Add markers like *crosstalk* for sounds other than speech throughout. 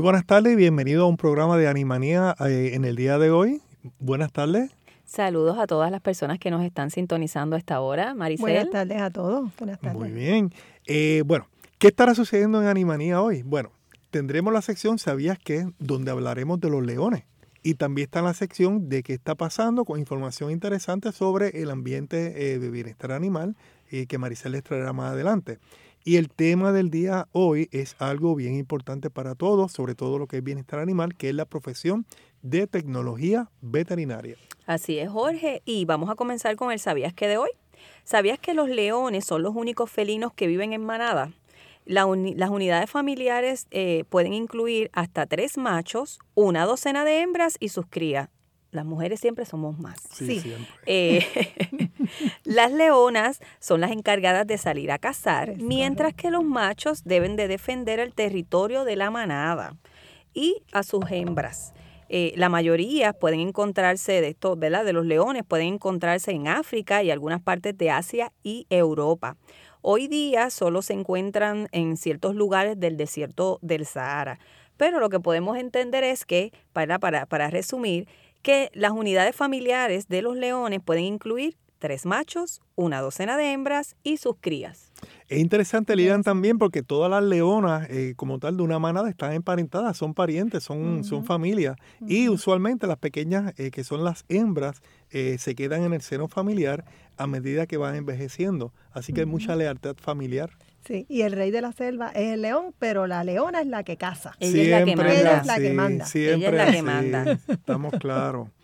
Muy buenas tardes y bienvenido a un programa de Animanía eh, en el día de hoy. Buenas tardes. Saludos a todas las personas que nos están sintonizando a esta hora. Maricel. Buenas tardes a todos. Buenas tardes. Muy bien. Eh, bueno, ¿qué estará sucediendo en Animanía hoy? Bueno, tendremos la sección ¿Sabías qué? donde hablaremos de los leones. Y también está la sección de qué está pasando con información interesante sobre el ambiente eh, de bienestar animal eh, que Maricel les traerá más adelante. Y el tema del día hoy es algo bien importante para todos, sobre todo lo que es bienestar animal, que es la profesión de tecnología veterinaria. Así es, Jorge. Y vamos a comenzar con el ¿Sabías que de hoy? ¿Sabías que los leones son los únicos felinos que viven en manada? las unidades familiares eh, pueden incluir hasta tres machos, una docena de hembras y sus crías. Las mujeres siempre somos más. Sí, siempre. Eh, *laughs* las leonas son las encargadas de salir a cazar, mientras que los machos deben de defender el territorio de la manada y a sus hembras. Eh, la mayoría pueden encontrarse de estos, ¿verdad? De los leones pueden encontrarse en África y algunas partes de Asia y Europa. Hoy día solo se encuentran en ciertos lugares del desierto del Sahara. Pero lo que podemos entender es que, para, para, para resumir, que las unidades familiares de los leones pueden incluir tres machos, una docena de hembras y sus crías. Es interesante, Lilian, también porque todas las leonas, eh, como tal, de una manada están emparentadas, son parientes, son, son familias. Y usualmente las pequeñas, eh, que son las hembras, eh, se quedan en el seno familiar a medida que van envejeciendo. Así que hay mucha lealtad familiar. Sí, y el rey de la selva es el león, pero la leona es la que caza. Ella es la que manda. Ella es la que manda. Siempre, Ella es la que manda. Estamos claros. *laughs*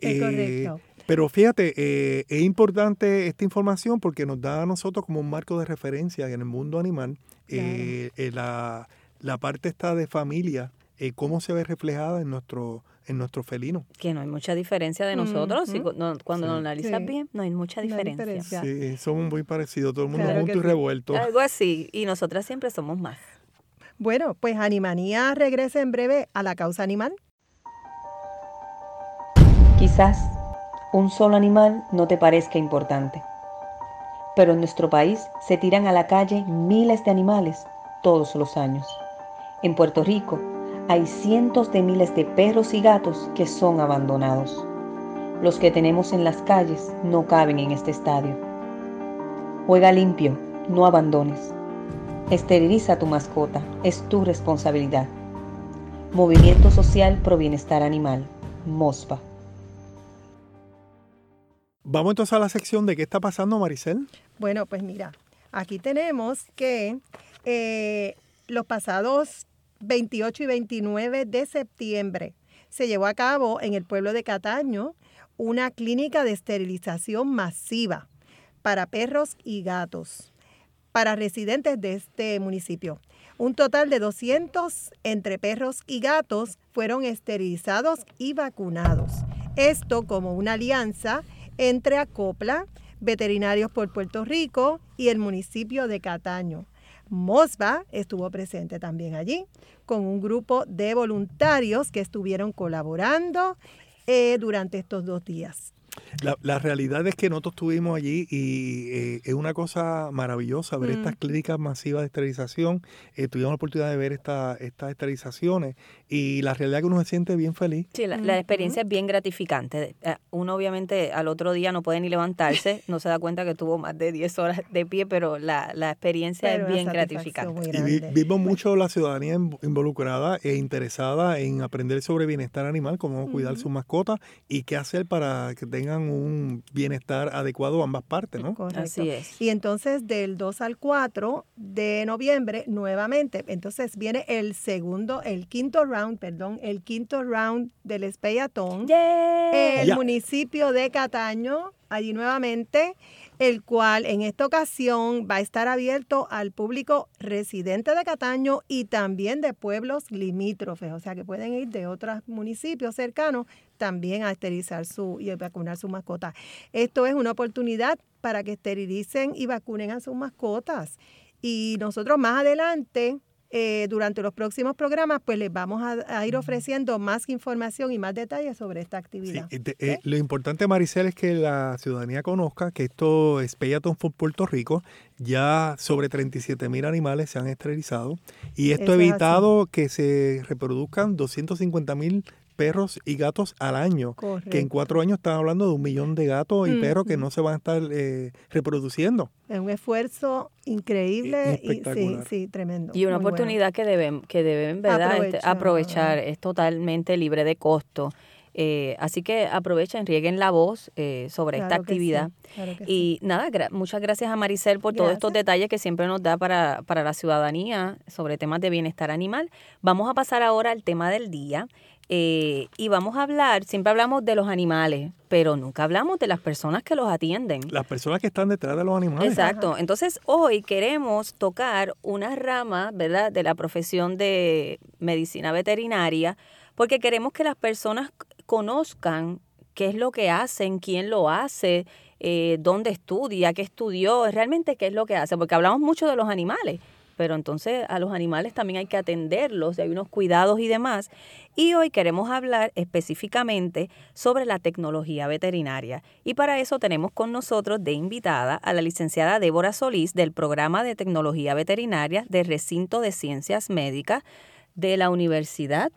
Es correcto. Pero fíjate, eh, es importante esta información porque nos da a nosotros como un marco de referencia en el mundo animal. eh, eh, la, la parte está de familia, eh, cómo se ve reflejada en nuestro, en nuestro felino. Que no hay mucha diferencia de nosotros. si cu- no- cuando Sí. lo analizas Sí. bien, no hay mucha No hay diferencia. diferencia. Sí, somos muy parecidos, todo el mundo Claro junto y sí. revuelto. Algo así. Y nosotras siempre somos más. Bueno, pues Animanía regresa en breve a la causa animal. Quizás un solo animal no te parezca importante, pero en nuestro país se tiran a la calle miles de animales todos los años. En Puerto Rico hay cientos de miles de perros y gatos que son abandonados. Los que tenemos en las calles no caben en este estadio. Juega limpio, no abandones. Esteriliza a tu mascota, es tu responsabilidad. Movimiento Social Pro Bienestar Animal, MOSPA. Vamos entonces a la sección de qué está pasando, Maricel. Bueno, pues mira, aquí tenemos que eh, los pasados 28 y 29 de septiembre se llevó a cabo en el pueblo de Cataño una clínica de esterilización masiva para perros y gatos para residentes de este municipio. Un total de 200 entre perros y gatos fueron esterilizados y vacunados. Esto como una alianza entre Acopla, Veterinarios por Puerto Rico y el municipio de Cataño. Mosba estuvo presente también allí con un grupo de voluntarios que estuvieron colaborando eh, durante estos dos días. La, la realidad es que nosotros estuvimos allí y eh, es una cosa maravillosa ver Mm. estas clínicas masivas de esterilización. Eh, tuvimos la oportunidad de ver esta- estas esterilizaciones y la realidad es que uno se siente bien feliz. Sí, la, la experiencia es bien gratificante. Eh, Uno obviamente al otro día no puede ni levantarse, *laughs* no se da cuenta que tuvo más de 10 horas de pie, pero la, la experiencia Pero es bien gratificante. Y vi- vimos mucho la ciudadanía inv- involucrada e interesada en aprender sobre bienestar animal, cómo cuidar sus mascotas y qué hacer para que tengan tengan un bienestar adecuado ambas partes, ¿no? Correcto. Así es. Y entonces del 2 al 4 de noviembre, nuevamente, entonces viene el segundo, el quinto round, perdón, el quinto round del Espeyatón. El municipio de Cataño, allí nuevamente, el cual en esta ocasión va a estar abierto al público residente de Cataño y también de pueblos limítrofes, o sea que pueden ir de otros municipios cercanos también a esterilizar su y a vacunar su mascota. Esto es una oportunidad para que esterilicen y vacunen a sus mascotas. Y nosotros más adelante, eh, durante los próximos programas, pues les vamos a, a ir ofreciendo más información y más detalles sobre esta actividad. eh, de- eh, lo importante, Maricel, es que la ciudadanía conozca que esto es Peyaton for Puerto Rico. Ya sobre 37 mil animales se han esterilizado y esto Eso ha es evitado que se reproduzcan 250 mil perros y gatos al año. Que en cuatro años están hablando de un millón de gatos y Mm, perros que no se van a estar eh, reproduciendo. Es un esfuerzo increíble y sí, sí, tremendo. Y una muy bueno. oportunidad que deben, que deben ¿verdad? Este, Aprovechar. aprovechar. Es totalmente libre de costo. Eh, así que aprovechen, rieguen la voz eh, sobre esta sí, actividad. claro que sí. Y nada, gra- muchas gracias a Maricel por todos estos detalles que siempre nos da para, para la ciudadanía sobre temas de bienestar animal. Vamos a pasar ahora al tema del día. eh, y vamos a hablar, siempre hablamos de los animales, pero nunca hablamos de las personas que los atienden. Las personas que están detrás de los animales. Exacto. Entonces, hoy queremos tocar una rama, ¿verdad?, de la profesión de medicina veterinaria, porque queremos que las personas conozcan qué es lo que hacen, quién lo hace, eh, dónde estudia, qué estudió, realmente qué es lo que hace, porque hablamos mucho de los animales, pero entonces a los animales también hay que atenderlos, hay unos cuidados y demás. Y hoy queremos hablar específicamente sobre la tecnología veterinaria. Y para eso tenemos con nosotros de invitada a la licenciada Débora Solís del programa de tecnología veterinaria del recinto de ciencias médicas de la Universidad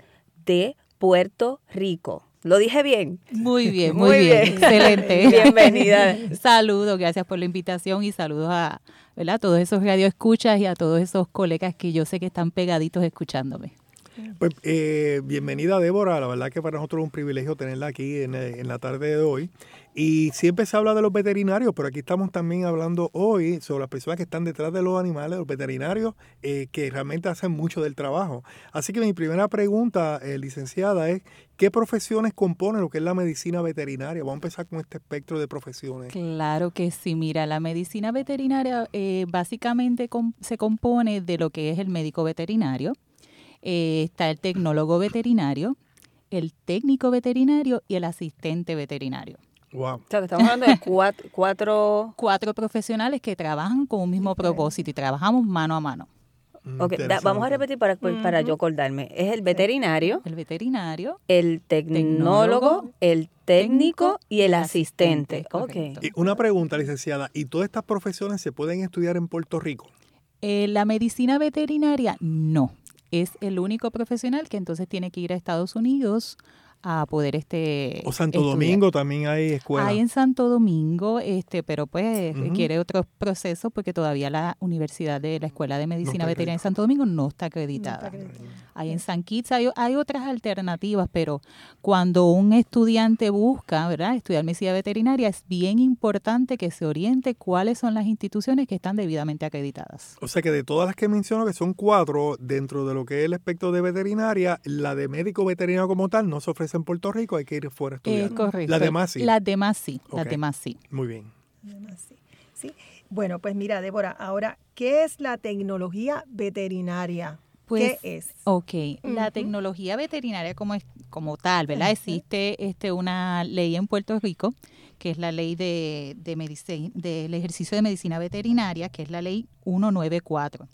de Puerto Rico. ¿Lo dije bien? Muy *laughs* bien, Muy muy, bien. bien. Excelente. *laughs* Bienvenida. *laughs* saludos, gracias por la invitación y saludos a, ¿verdad? a todos esos radioescuchas y a todos esos colegas que yo sé que están pegaditos escuchándome. Pues eh, bienvenida Débora, la verdad que para nosotros es un privilegio tenerla aquí en, eh, en la tarde de hoy. Y siempre se habla de los veterinarios, pero aquí estamos también hablando hoy sobre las personas que están detrás de los animales, los veterinarios, eh, que realmente hacen mucho del trabajo. Así que mi primera pregunta, eh, licenciada, es ¿qué profesiones compone lo que es la medicina veterinaria? Vamos a empezar con este espectro de profesiones. Claro que sí, mira, la medicina veterinaria eh, básicamente se compone de lo que es el médico veterinario, eh, está el tecnólogo veterinario, el técnico veterinario y el asistente veterinario. Wow. O sea, que estamos hablando de cuatro, cuatro Cuatro profesionales que trabajan con un mismo propósito y trabajamos mano a mano. Ok, da- vamos a repetir para, para yo acordarme. Es el veterinario, El veterinario, el tecnólogo, el técnico y el asistente. Ok. correcto. Y una pregunta, licenciada, ¿y todas estas profesiones se pueden estudiar en Puerto Rico? Eh, la medicina veterinaria no. Es el único profesional que entonces tiene que ir a Estados Unidos a poder este O Santo estudiar. Domingo también hay escuelas. Hay en Santo Domingo, este, pero pues requiere otros procesos porque todavía la Universidad de la Escuela de Medicina Veterinaria en. Santo Domingo no está No acreditada. está. Hay en San Kitts, hay, hay otras alternativas, pero cuando un estudiante busca, ¿verdad?, estudiar medicina veterinaria, es bien importante que se oriente cuáles son las instituciones que están debidamente acreditadas. O sea que de todas las que menciono, que son cuatro, dentro de lo que es el aspecto de veterinaria, la de médico veterinario como tal no se ofrece en Puerto Rico, hay que ir fuera a estudiar. Es correcto. Las demás sí. Las demás sí, las demás sí. Muy bien. Sí. Bueno, pues mira, Débora, ahora, ¿qué es la tecnología veterinaria? Pues, ¿Qué es? Ok, la tecnología veterinaria como, es, como tal, ¿verdad? Existe este, una ley en Puerto Rico, que es la ley de, de medici- del ejercicio de medicina veterinaria, que es la ley 194.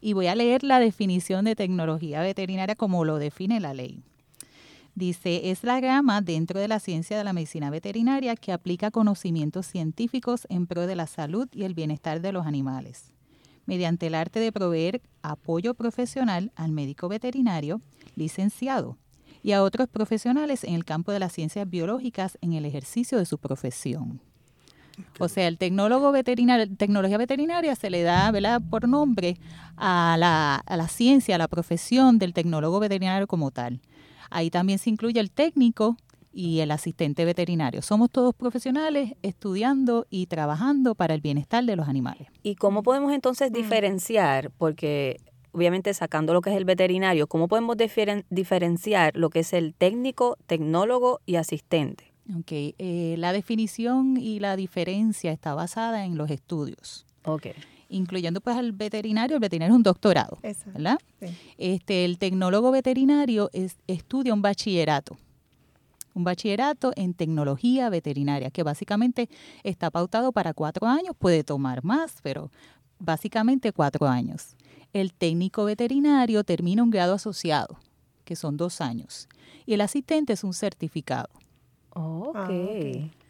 Y voy a leer la definición de tecnología veterinaria como lo define la ley. Dice, es la rama dentro de la ciencia de la medicina veterinaria que aplica conocimientos científicos en pro de la salud y el bienestar de los animales mediante el arte de proveer apoyo profesional al médico veterinario licenciado y a otros profesionales en el campo de las ciencias biológicas en el ejercicio de su profesión. O sea, el tecnólogo veterinario, tecnología veterinaria se le da ¿verdad? por nombre a la, a la ciencia, a la profesión del tecnólogo veterinario como tal. Ahí también se incluye el técnico y el asistente veterinario. Somos todos profesionales estudiando y trabajando para el bienestar de los animales. ¿Y cómo podemos entonces Mm. diferenciar? Porque obviamente sacando lo que es el veterinario, ¿cómo podemos diferen- diferenciar lo que es el técnico, tecnólogo y asistente? Ok, eh, la definición y la diferencia está basada en los estudios, Ok. Incluyendo pues al veterinario. El veterinario es un doctorado, Exacto. ¿verdad? Sí. Este, el tecnólogo veterinario es- estudia un bachillerato, un bachillerato en tecnología veterinaria, que básicamente está pautado para cuatro años, puede tomar más, pero básicamente cuatro años. El técnico veterinario termina un grado asociado, que son dos años, y el asistente es un certificado, Ok.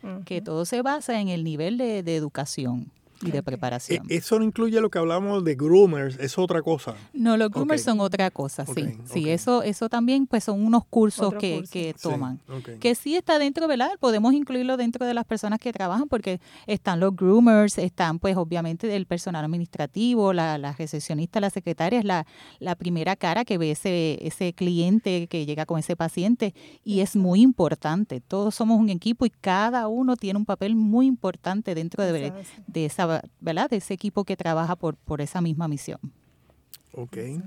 Ah, ok. que todo se basa en el nivel de, de educación y de preparación. Eso no incluye lo que hablamos de groomers, es otra cosa. No, los groomers Ok. son otra cosa, sí. Ok, Sí, ok. eso, eso también pues son unos cursos que, curso. que Sí, toman. ok. Que sí está dentro, ¿verdad? Podemos incluirlo dentro de las personas que trabajan porque están los groomers, están pues obviamente el personal administrativo, la, la recepcionista, la secretaria es la, la primera cara que ve ese, ese cliente que llega con ese paciente y es muy importante. Todos somos un equipo y cada uno tiene un papel muy importante dentro de, de esa, ¿verdad? De ese equipo que trabaja por, por esa misma misión. Ok. Eh,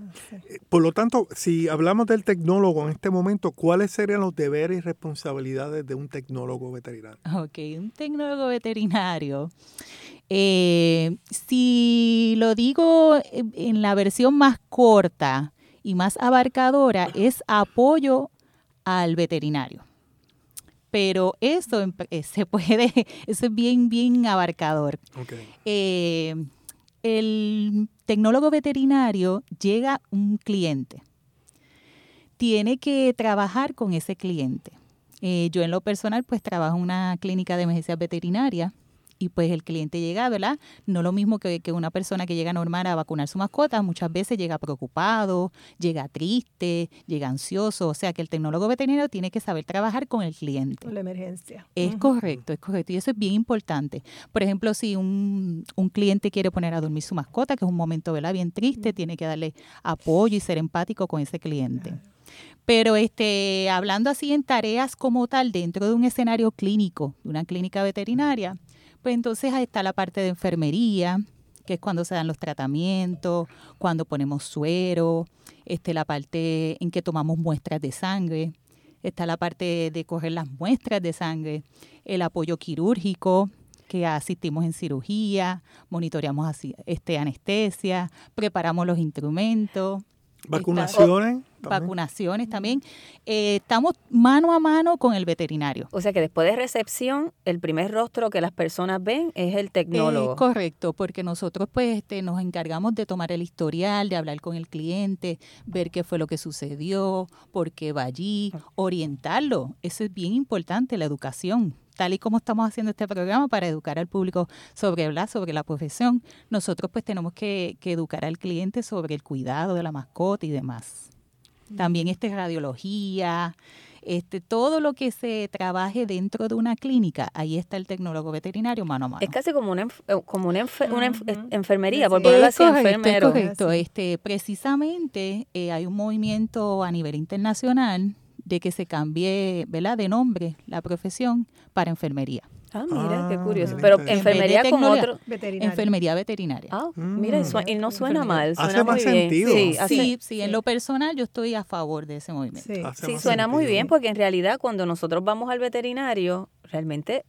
Por lo tanto, si hablamos del tecnólogo en este momento, ¿cuáles serían los deberes y responsabilidades de un tecnólogo veterinario? Ok, un tecnólogo veterinario. Eh, si lo digo en la versión más corta y más abarcadora, es apoyo al veterinario. Pero eso en- eh, se puede, *laughs* eso es bien, bien abarcador. Eh, el tecnólogo veterinario llega un cliente. Tiene que trabajar con ese cliente. Eh, yo en lo personal pues trabajo en una clínica de emergencias veterinarias y pues el cliente llega, ¿verdad? No lo mismo que, que una persona que llega normal a vacunar su mascota, muchas veces llega preocupado, llega triste, llega ansioso, o sea que el tecnólogo veterinario tiene que saber trabajar con el cliente. Con la emergencia. Es correcto, es correcto. Y eso es bien importante. Por ejemplo, si un, un cliente quiere poner a dormir su mascota, que es un momento ¿verdad? bien triste, tiene que darle apoyo y ser empático con ese cliente. Pero este, hablando así en tareas como tal, dentro de un escenario clínico, de una clínica veterinaria, pues entonces ahí está la parte de enfermería, que es cuando se dan los tratamientos, cuando ponemos suero, este, la parte en que tomamos muestras de sangre, está la parte de coger las muestras de sangre, el apoyo quirúrgico, que asistimos en cirugía, monitoreamos así, este, anestesia, preparamos los instrumentos. ¿Vacunaciones? También? vacunaciones también. Eh, estamos mano a mano con el veterinario. O sea que después de recepción, el primer rostro que las personas ven es el tecnólogo. Eh, correcto, porque nosotros pues este, nos encargamos de tomar el historial, de hablar con el cliente, ver qué fue lo que sucedió, por qué va allí, orientarlo. Eso es bien importante, la educación. Tal y como estamos haciendo este programa para educar al público sobre, ¿verdad? sobre la profesión, nosotros pues tenemos que, que educar al cliente sobre el cuidado de la mascota y demás. También este radiología, este, todo lo que se trabaje dentro de una clínica, ahí está el tecnólogo veterinario mano a mano. Es casi como una, enf- eh, como una, enf- enfermería, por ponerlo Es así, correcto, es enfermero. correcto. Sí. Este, precisamente eh, hay un movimiento a nivel internacional de que se cambie, ¿verdad? De nombre la profesión para enfermería. Ah, mira, qué Ah, curioso. mira, Pero enfermería En con otro... Enfermería veterinaria. Ah, mira, y, no suena mal, suena Hace muy más bien. sentido. Sí, hace- sí, sí, en lo personal yo estoy a favor de ese movimiento. Sí. Sí, suena muy bien porque en realidad cuando nosotros vamos al veterinario, realmente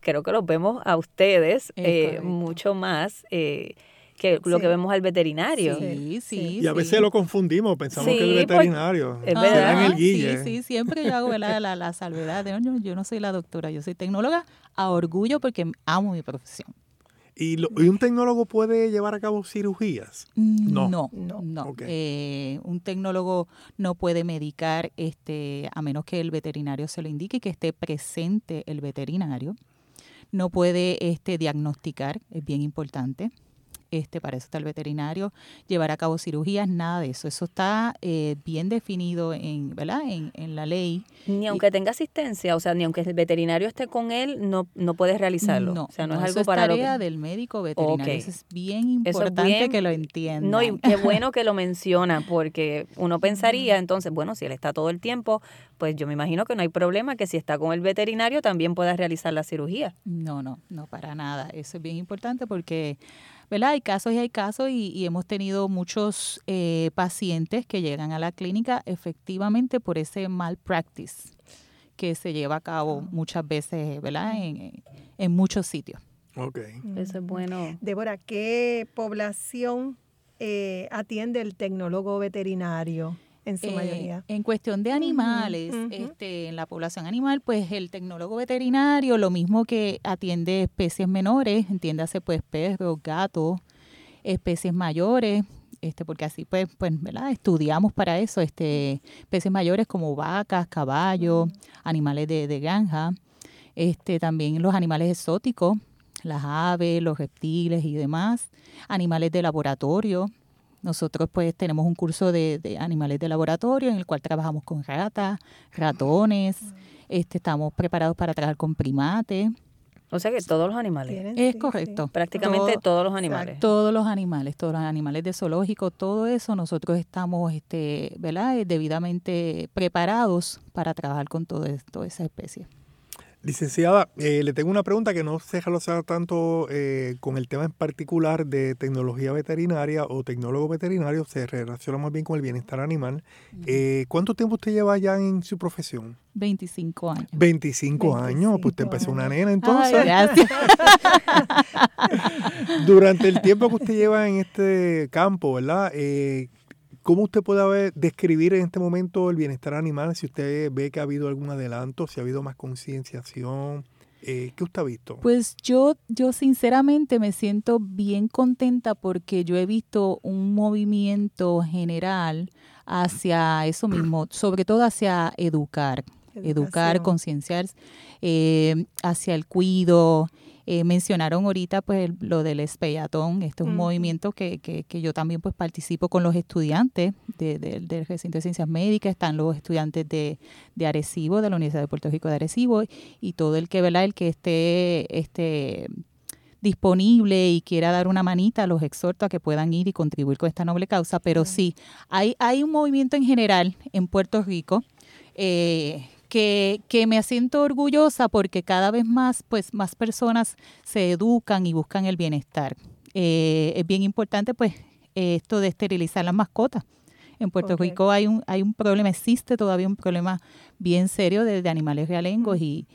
creo que los vemos a ustedes Es eh, mucho más eh, que lo Sí. que vemos al veterinario. Sí, sí. Y a sí. veces lo confundimos, pensamos Sí, que el porque- veterinario. es verdad. el Ah, guille. Sí, sí, siempre yo hago ¿verdad? la, la salvedad de, "No, yo, no soy la doctora, yo soy tecnóloga a orgullo porque amo mi profesión. ¿Y, lo- y un tecnólogo puede llevar a cabo cirugías? No. No, No. no. Eh, un tecnólogo no puede medicar este, a menos que el veterinario se lo indique y que esté presente el veterinario. No puede este, diagnosticar, es bien importante. Este, para eso está el veterinario, llevar a cabo cirugías, nada de eso. Eso está eh, bien definido en, ¿verdad? En, en la ley. Ni aunque tenga asistencia, o sea, ni aunque el veterinario esté con él, no, no puedes realizarlo. No, o sea, no, no, es eso algo para lo tarea que- del médico veterinario. Eso es bien Eso es importante bien- que lo entiendan. No, y *laughs* qué bueno que lo menciona, porque uno pensaría, entonces, bueno, si él está todo el tiempo, pues yo me imagino que no hay problema que si está con el veterinario también pueda realizar la cirugía. No, no, no para nada. Eso es bien importante porque, ¿verdad? Hay casos y hay casos y, y hemos tenido muchos eh, pacientes que llegan a la clínica efectivamente por ese mal practice que se lleva a cabo muchas veces, ¿verdad? En, en muchos sitios. Ok. Eso es bueno. Débora, ¿qué población eh, atiende el tecnólogo veterinario en su Eh, mayoría? En cuestión de animales, este, en la población animal, pues el tecnólogo veterinario, lo mismo que atiende especies menores, entiéndase pues perros, gatos, especies mayores, este, porque así pues, pues, ¿verdad? Estudiamos para eso, este, especies mayores como vacas, caballos, animales de, de granja, este, también los animales exóticos, las aves, los reptiles y demás, animales de laboratorio, nosotros pues tenemos un curso de, de animales de laboratorio en el cual trabajamos con ratas, ratones, este, estamos preparados para trabajar con primates, O sea que todos los animales, ¿Tienen? es Sí, correcto. prácticamente Todo- todos los animales. todos los animales, todos los animales de zoológico, todo eso nosotros estamos este, ¿verdad? Eh, debidamente preparados para trabajar con todo esto, esa especie. Licenciada, eh, le tengo una pregunta que no se relaciona tanto eh, con el tema en particular de tecnología veterinaria o tecnólogo veterinario, se relaciona más bien con el bienestar animal. Eh, ¿Cuánto tiempo usted lleva ya en su profesión? 25 años. 25, años, pues usted 25 empezó una nena Ay, entonces. gracias. *laughs* Durante el tiempo que usted lleva en este campo, ¿verdad? ¿Cómo usted puede ver- describir en este momento el bienestar animal? Si usted ve que ha habido algún adelanto, si ha habido más concienciación, eh, ¿qué usted ha visto? Pues yo, yo sinceramente me siento bien contenta porque yo he visto un movimiento general hacia eso mismo, *clears throat* sobre todo hacia educar, educar, concienciar eh, hacia el cuido. Eh, mencionaron ahorita pues el- lo del espeyatón, este es un movimiento que, que, que yo también pues participo con los estudiantes de- de- del recinto de ciencias médicas, están los estudiantes de, de Arecibo, de la Universidad de Puerto Rico de Arecibo, y todo el que, ¿verdad? El que esté, este disponible y quiera dar una manita, los exhorto a que puedan ir y contribuir con esta noble causa. Pero sí, hay, hay un movimiento en general en Puerto Rico eh, que, que me siento orgullosa porque cada vez más, pues, más personas se educan y buscan el bienestar. Eh, es bien importante, pues, esto de esterilizar las mascotas. En Puerto. Rico hay un, hay un problema, existe todavía un problema bien serio de, de animales realengos y,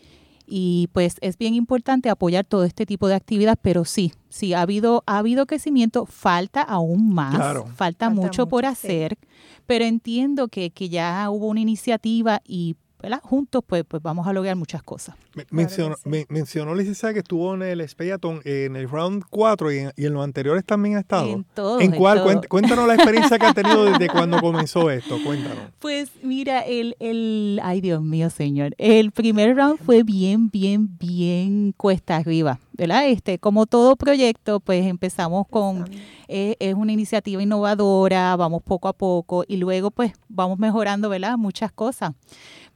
y pues es bien importante apoyar todo este tipo de actividades, pero sí, sí, ha habido, ha habido crecimiento, falta aún más, Claro. falta, Falta mucho, por sí. hacer, pero entiendo que, que ya hubo una iniciativa y ¿verdad? juntos pues, pues vamos a lograr muchas cosas. Me- mencionó, sí. me- mencionó que estuvo en el Speyatón en el round 4 y en, y en los anteriores también ha estado. En todo. ¿En cuál? todo. Cuént- Cuéntanos la experiencia que ha tenido desde cuando comenzó esto. Cuéntanos. Pues mira, el, el, ay Dios mío, señor, el primer round fue bien, bien, bien cuesta arriba, ¿verdad? Este, como todo proyecto, pues empezamos con, eh, es una iniciativa innovadora, vamos poco a poco y luego pues vamos mejorando, ¿verdad? Muchas cosas.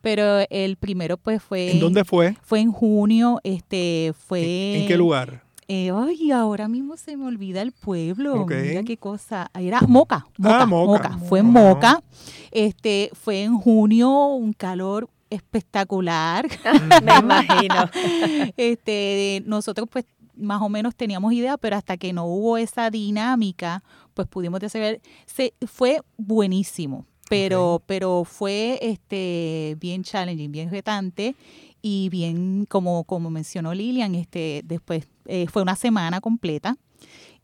Pero el primero pues fue, ¿En dónde fue? fue en junio, este, fue... ¿En, en qué lugar? Eh, ay, ahora mismo se me olvida el pueblo. Ok. Mira qué cosa. Era Moca. Moca, Ah, Moca. Moca. Fue en. Moca. Este, fue en junio, un calor espectacular. *laughs* Me imagino. *laughs* este, nosotros pues más o menos teníamos idea, pero hasta que no hubo esa dinámica, pues pudimos desarrollar. Se, fue buenísimo, pero, pero fue este bien challenging, bien retante y bien, como, como mencionó Lilian, este, después eh, fue una semana completa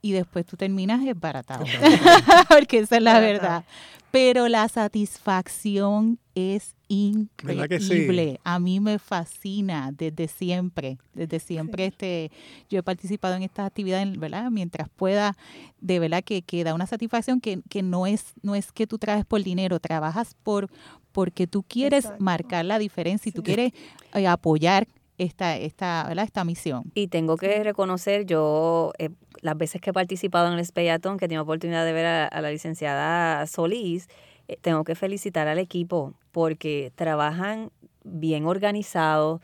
y después tú terminas desbaratado, *laughs* porque esa es la verdad. Pero la satisfacción es increíble. A mí me fascina desde siempre, desde siempre este, yo he participado en estas actividades, ¿verdad? Mientras pueda, de verdad que, que da una satisfacción que, que no es no es que tú trabajes por dinero, trabajas por porque tú quieres Exacto. marcar la diferencia y tú Sí. quieres eh, apoyar esta, esta, ¿verdad? esta misión. Y tengo que reconocer, yo eh, las veces que he participado en el Speyatón, que tengo oportunidad de ver a, la licenciada Solís, eh, tengo que felicitar al equipo porque trabajan bien organizados.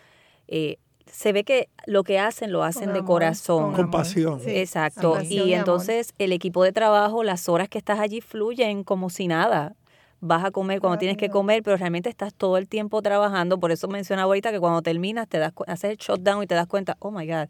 Eh, se ve que lo que hacen lo hacen de corazón. Con, pasión. Exacto. y entonces el equipo de trabajo, las horas que estás allí fluyen como si nada vas a comer cuando tienes que comer, pero realmente estás todo el tiempo trabajando. Por eso mencionaba ahorita que cuando terminas, te das, haces el shutdown y te das cuenta, oh my God,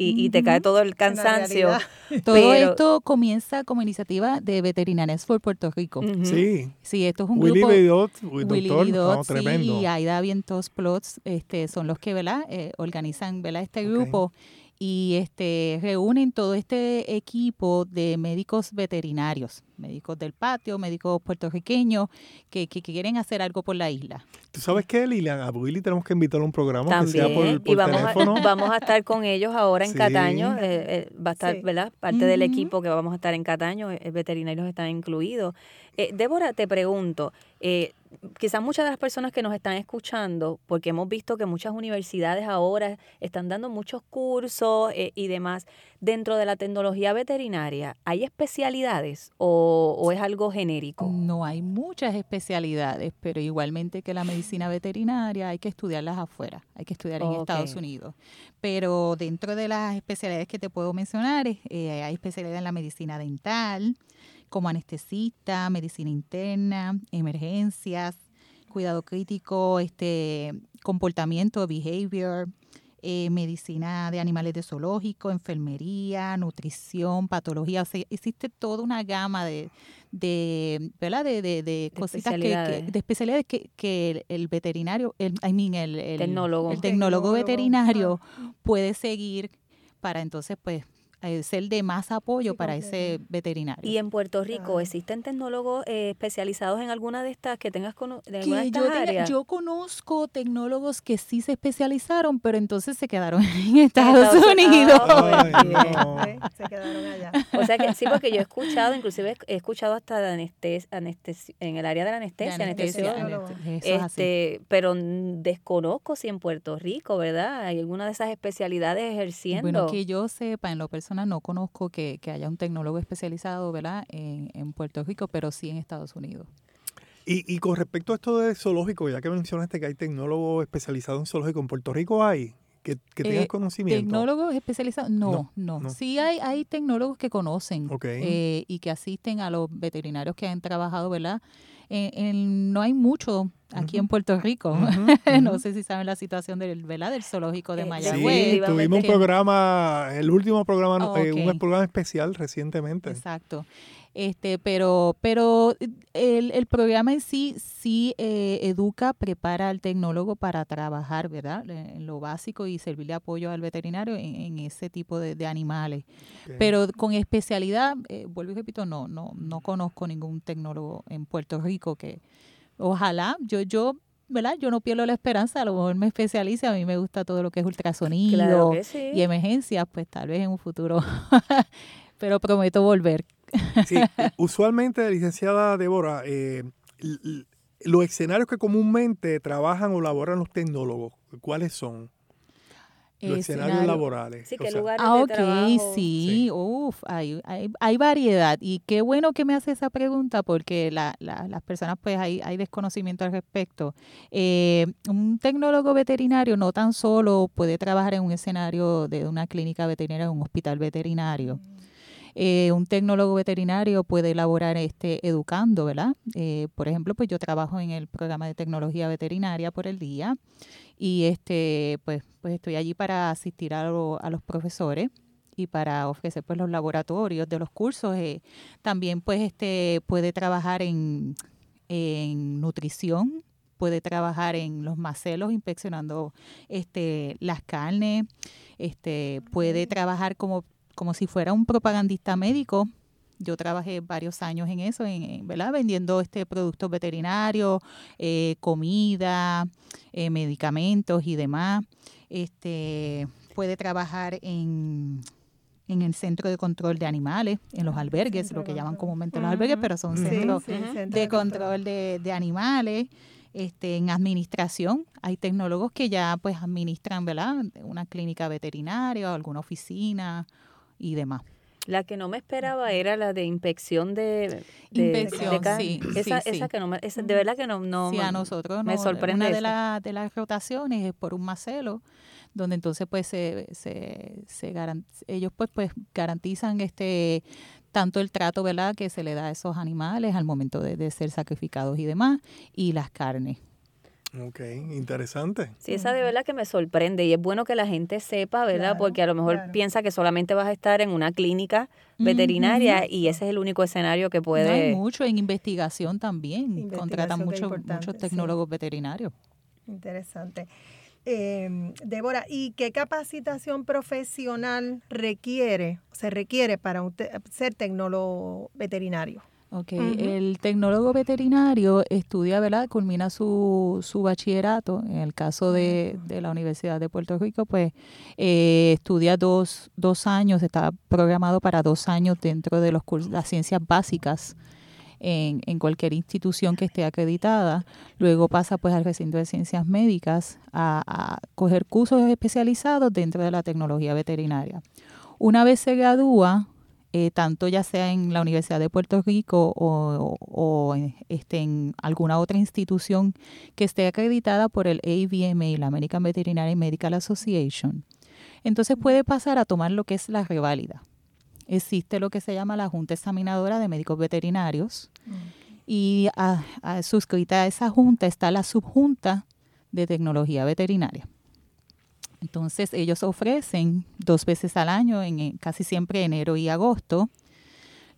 y, te cae todo el cansancio. *laughs* todo esto comienza como iniciativa de Veterinarias por Puerto Rico. Sí. Sí, esto es un Willy grupo. Willy doctor, tremendo. y Aida Vientos Plots este, son los que ¿verdad? Eh, organizan ¿verdad? este grupo y este, reúnen todo este equipo de médicos veterinarios, médicos del patio, médicos puertorriqueños que, que, quieren hacer algo por la isla. ¿Tú sabes qué, Lilian? A Willy tenemos que invitar a un programa También. que sea por, por y vamos teléfono. A, *laughs* vamos a estar con ellos ahora en Cataño. Eh, eh, va a estar, ¿verdad? Parte del equipo que vamos a estar en Cataño, eh, veterinarios están incluidos. Débora, te pregunto, eh, quizás muchas de las personas que nos están escuchando, porque hemos visto que muchas universidades ahora están dando muchos cursos eh, y demás, dentro de la tecnología veterinaria, ¿hay especialidades o, es algo genérico? No hay muchas especialidades, pero igualmente que la medicina veterinaria hay que estudiarlas afuera, hay que estudiar en Estados Unidos. Pero dentro de las especialidades que te puedo mencionar, eh, hay especialidad en la medicina dental, como anestesista, medicina interna, emergencias, cuidado crítico, este comportamiento, behavior, eh, medicina de animales de zoológico, enfermería, nutrición, patología. O sea, existe toda una gama de, de ¿verdad? De, de, cositas que, de especialidades que, que el, veterinario, el, I mean, el, el tecnólogo, el tecnólogo veterinario puede seguir para entonces pues ser de más apoyo para ese veterinario. ¿Y en Puerto Rico existen tecnólogos eh, especializados en alguna de estas que tengas con, de de yo, áreas? yo conozco tecnólogos que sí se especializaron, pero entonces se quedaron *laughs* en Estados, Unidos. *laughs* Se quedaron allá. O sea que sí, porque yo he escuchado, inclusive he escuchado hasta de anestesia, en el área de la anestesia, anestesia, este, pero desconozco si en Puerto Rico, ¿verdad? Hay alguna de esas especialidades ejerciendo. Bueno, que yo sepa, en lo personal no conozco que, haya un tecnólogo especializado ¿verdad? En, Puerto Rico, pero sí en Estados Unidos. Y, y con respecto a esto de zoológico, ya que mencionaste que hay tecnólogos especializados en zoológico, ¿en Puerto Rico hay? Que, que tengas eh, conocimiento. ¿Tecnólogos especializados? No, no, Sí hay, hay tecnólogos que conocen eh, y que asisten a los veterinarios que han trabajado, ¿verdad? No hay mucho aquí en Puerto Rico. *laughs* no sé si saben la situación del, ¿verdad? del zoológico de eh, Mayagüez. Sí, tuvimos un programa, el último programa, eh, un programa especial recientemente. Exacto. Este, pero, pero el, el programa en sí sí eh, educa, prepara al tecnólogo para trabajar, ¿verdad? En lo básico y servirle apoyo al veterinario en, ese tipo de, animales. Pero con especialidad, vuelvo y repito, no, no, no conozco ningún tecnólogo en Puerto Rico que, ojalá, yo, yo, ¿verdad? Yo no pierdo la esperanza, a lo mejor me especialice, a mí me gusta todo lo que es ultrasonido y emergencias, pues tal vez en un futuro, *laughs* pero prometo volver. Sí, usualmente, licenciada Débora, eh, los escenarios que comúnmente trabajan o laboran los tecnólogos, ¿cuáles son? Los escenarios laborales. Sí, que lugares ah, de sí, Uf, hay, hay, variedad. Y qué bueno que me hace esa pregunta porque la, las personas, pues, hay, hay desconocimiento al respecto. Eh, un tecnólogo veterinario no tan solo puede trabajar en un escenario de una clínica veterinaria, en un hospital veterinario. Eh, un tecnólogo veterinario puede elaborar este educando, ¿verdad? Eh, por ejemplo, pues yo trabajo en el programa de tecnología veterinaria por el día y este pues pues estoy allí para asistir a, los profesores y para ofrecer pues los laboratorios de los cursos eh, también pues este puede trabajar en, en nutrición puede trabajar en los macelos inspeccionando este las carnes este puede trabajar como como si fuera un propagandista médico yo trabajé varios años en eso, en, ¿verdad? Vendiendo este productos veterinarios, eh, comida, eh, medicamentos y demás. Este puede trabajar en en el centro de control de animales, en los albergues, lo que llaman comúnmente los albergues, pero son centros de control de, de animales. Este, en administración, hay tecnólogos que ya pues administran, ¿verdad? Una clínica veterinaria o alguna oficina y demás. La que no me esperaba era la de inspección de, inspección, sí, esa, esa que no me, esa, de verdad que no, no sí, a nosotros me sorprende una de, la, de las rotaciones es por un macelo donde entonces pues se, se, se ellos pues pues garantizan este tanto el trato verdad que se le da a esos animales al momento de, de ser sacrificados y demás y las carnes Ok, interesante. Sí, esa de verdad que me sorprende y es bueno que la gente sepa, ¿verdad? Porque a lo mejor piensa que solamente vas a estar en una clínica veterinaria y ese es el único escenario que puede... hay mucho en investigación también, contratan muchos muchos tecnólogos veterinarios. Interesante. Eh, Débora, ¿y qué capacitación profesional requiere, se requiere para ser tecnólogo veterinario? Ok, el tecnólogo veterinario estudia, ¿verdad? Culmina su, su bachillerato. En el caso de, de, la Universidad de Puerto Rico, pues eh, estudia dos, dos años, está programado para dos años dentro de los cursos, las ciencias básicas en, en cualquier institución que esté acreditada. Luego pasa pues al recinto de ciencias médicas a, a coger cursos especializados dentro de la tecnología veterinaria. Una vez se gradúa, eh, tanto ya sea en la Universidad de Puerto Rico o, este, en alguna otra institución que esté acreditada por el AVMA, la American Veterinary Medical Association. Entonces puede pasar a tomar lo que es la reválida. Existe lo que se llama la Junta Examinadora de Médicos Veterinarios mm. y suscrita a esa junta está la subjunta de Tecnología Veterinaria. Entonces ellos ofrecen dos veces al año, en casi siempre enero y agosto,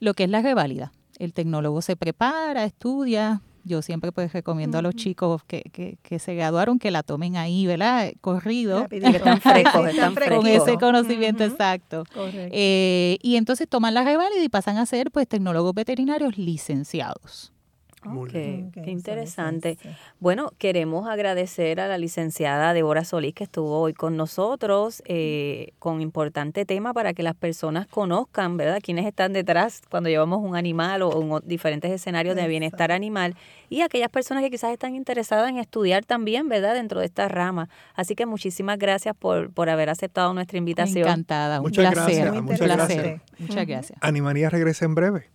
lo que es la reválida. El tecnólogo se prepara, estudia. Yo siempre pues recomiendo a los chicos que, que, que, se graduaron que la tomen ahí, ¿verdad? Corrido. *laughs* están frescos, están frescos. Con ese conocimiento exacto. Eh, y entonces toman la reválida y pasan a ser pues tecnólogos veterinarios licenciados. Ok, qué interesante. Bueno, queremos agradecer a la licenciada Débora Solís que estuvo hoy con nosotros eh, con importante tema para que las personas conozcan, ¿verdad?, quiénes están detrás cuando llevamos un animal o, un, diferentes escenarios de bienestar animal y aquellas personas que quizás están interesadas en estudiar también, ¿verdad?, dentro de esta rama. Así que muchísimas gracias por, por haber aceptado nuestra invitación. Encantada, un muchas placer. Gracias, muchas Gracias. Muchas gracias. Animaría regresa en breve.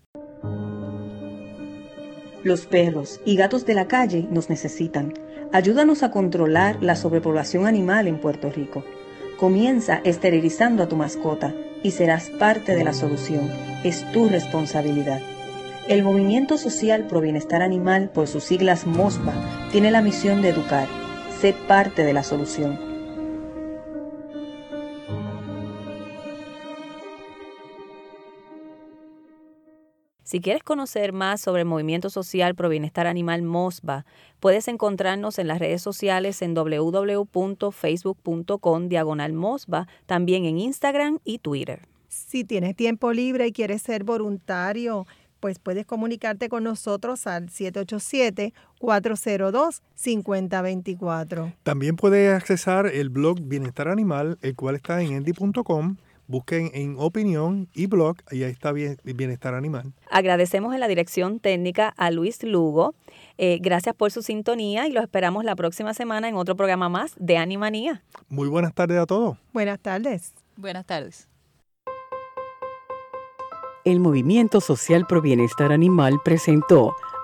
Los perros y gatos de la calle nos necesitan. Ayúdanos a controlar la sobrepoblación animal en Puerto Rico. Comienza esterilizando a tu mascota y serás parte de la solución. Es tu responsabilidad. El Movimiento Social Pro Bienestar Animal, por sus siglas MOSPA, tiene la misión de educar. Sé parte de la solución. Si quieres conocer más sobre el Movimiento Social Pro Bienestar Animal MOSBA, puedes encontrarnos en las redes sociales en www.facebook.com diagonal MOSBA, también en Instagram y Twitter. Si tienes tiempo libre y quieres ser voluntario, pues puedes comunicarte con nosotros al 787-402-5024. También puedes accesar el blog Bienestar Animal, el cual está en endy.com Busquen en opinión y blog, y ahí está Bienestar Animal. Agradecemos en la dirección técnica a Luis Lugo. Eh, gracias por su sintonía y los esperamos la próxima semana en otro programa más de Animanía. Muy buenas tardes a todos. Buenas tardes. Buenas tardes. El Movimiento Social Pro Bienestar Animal presentó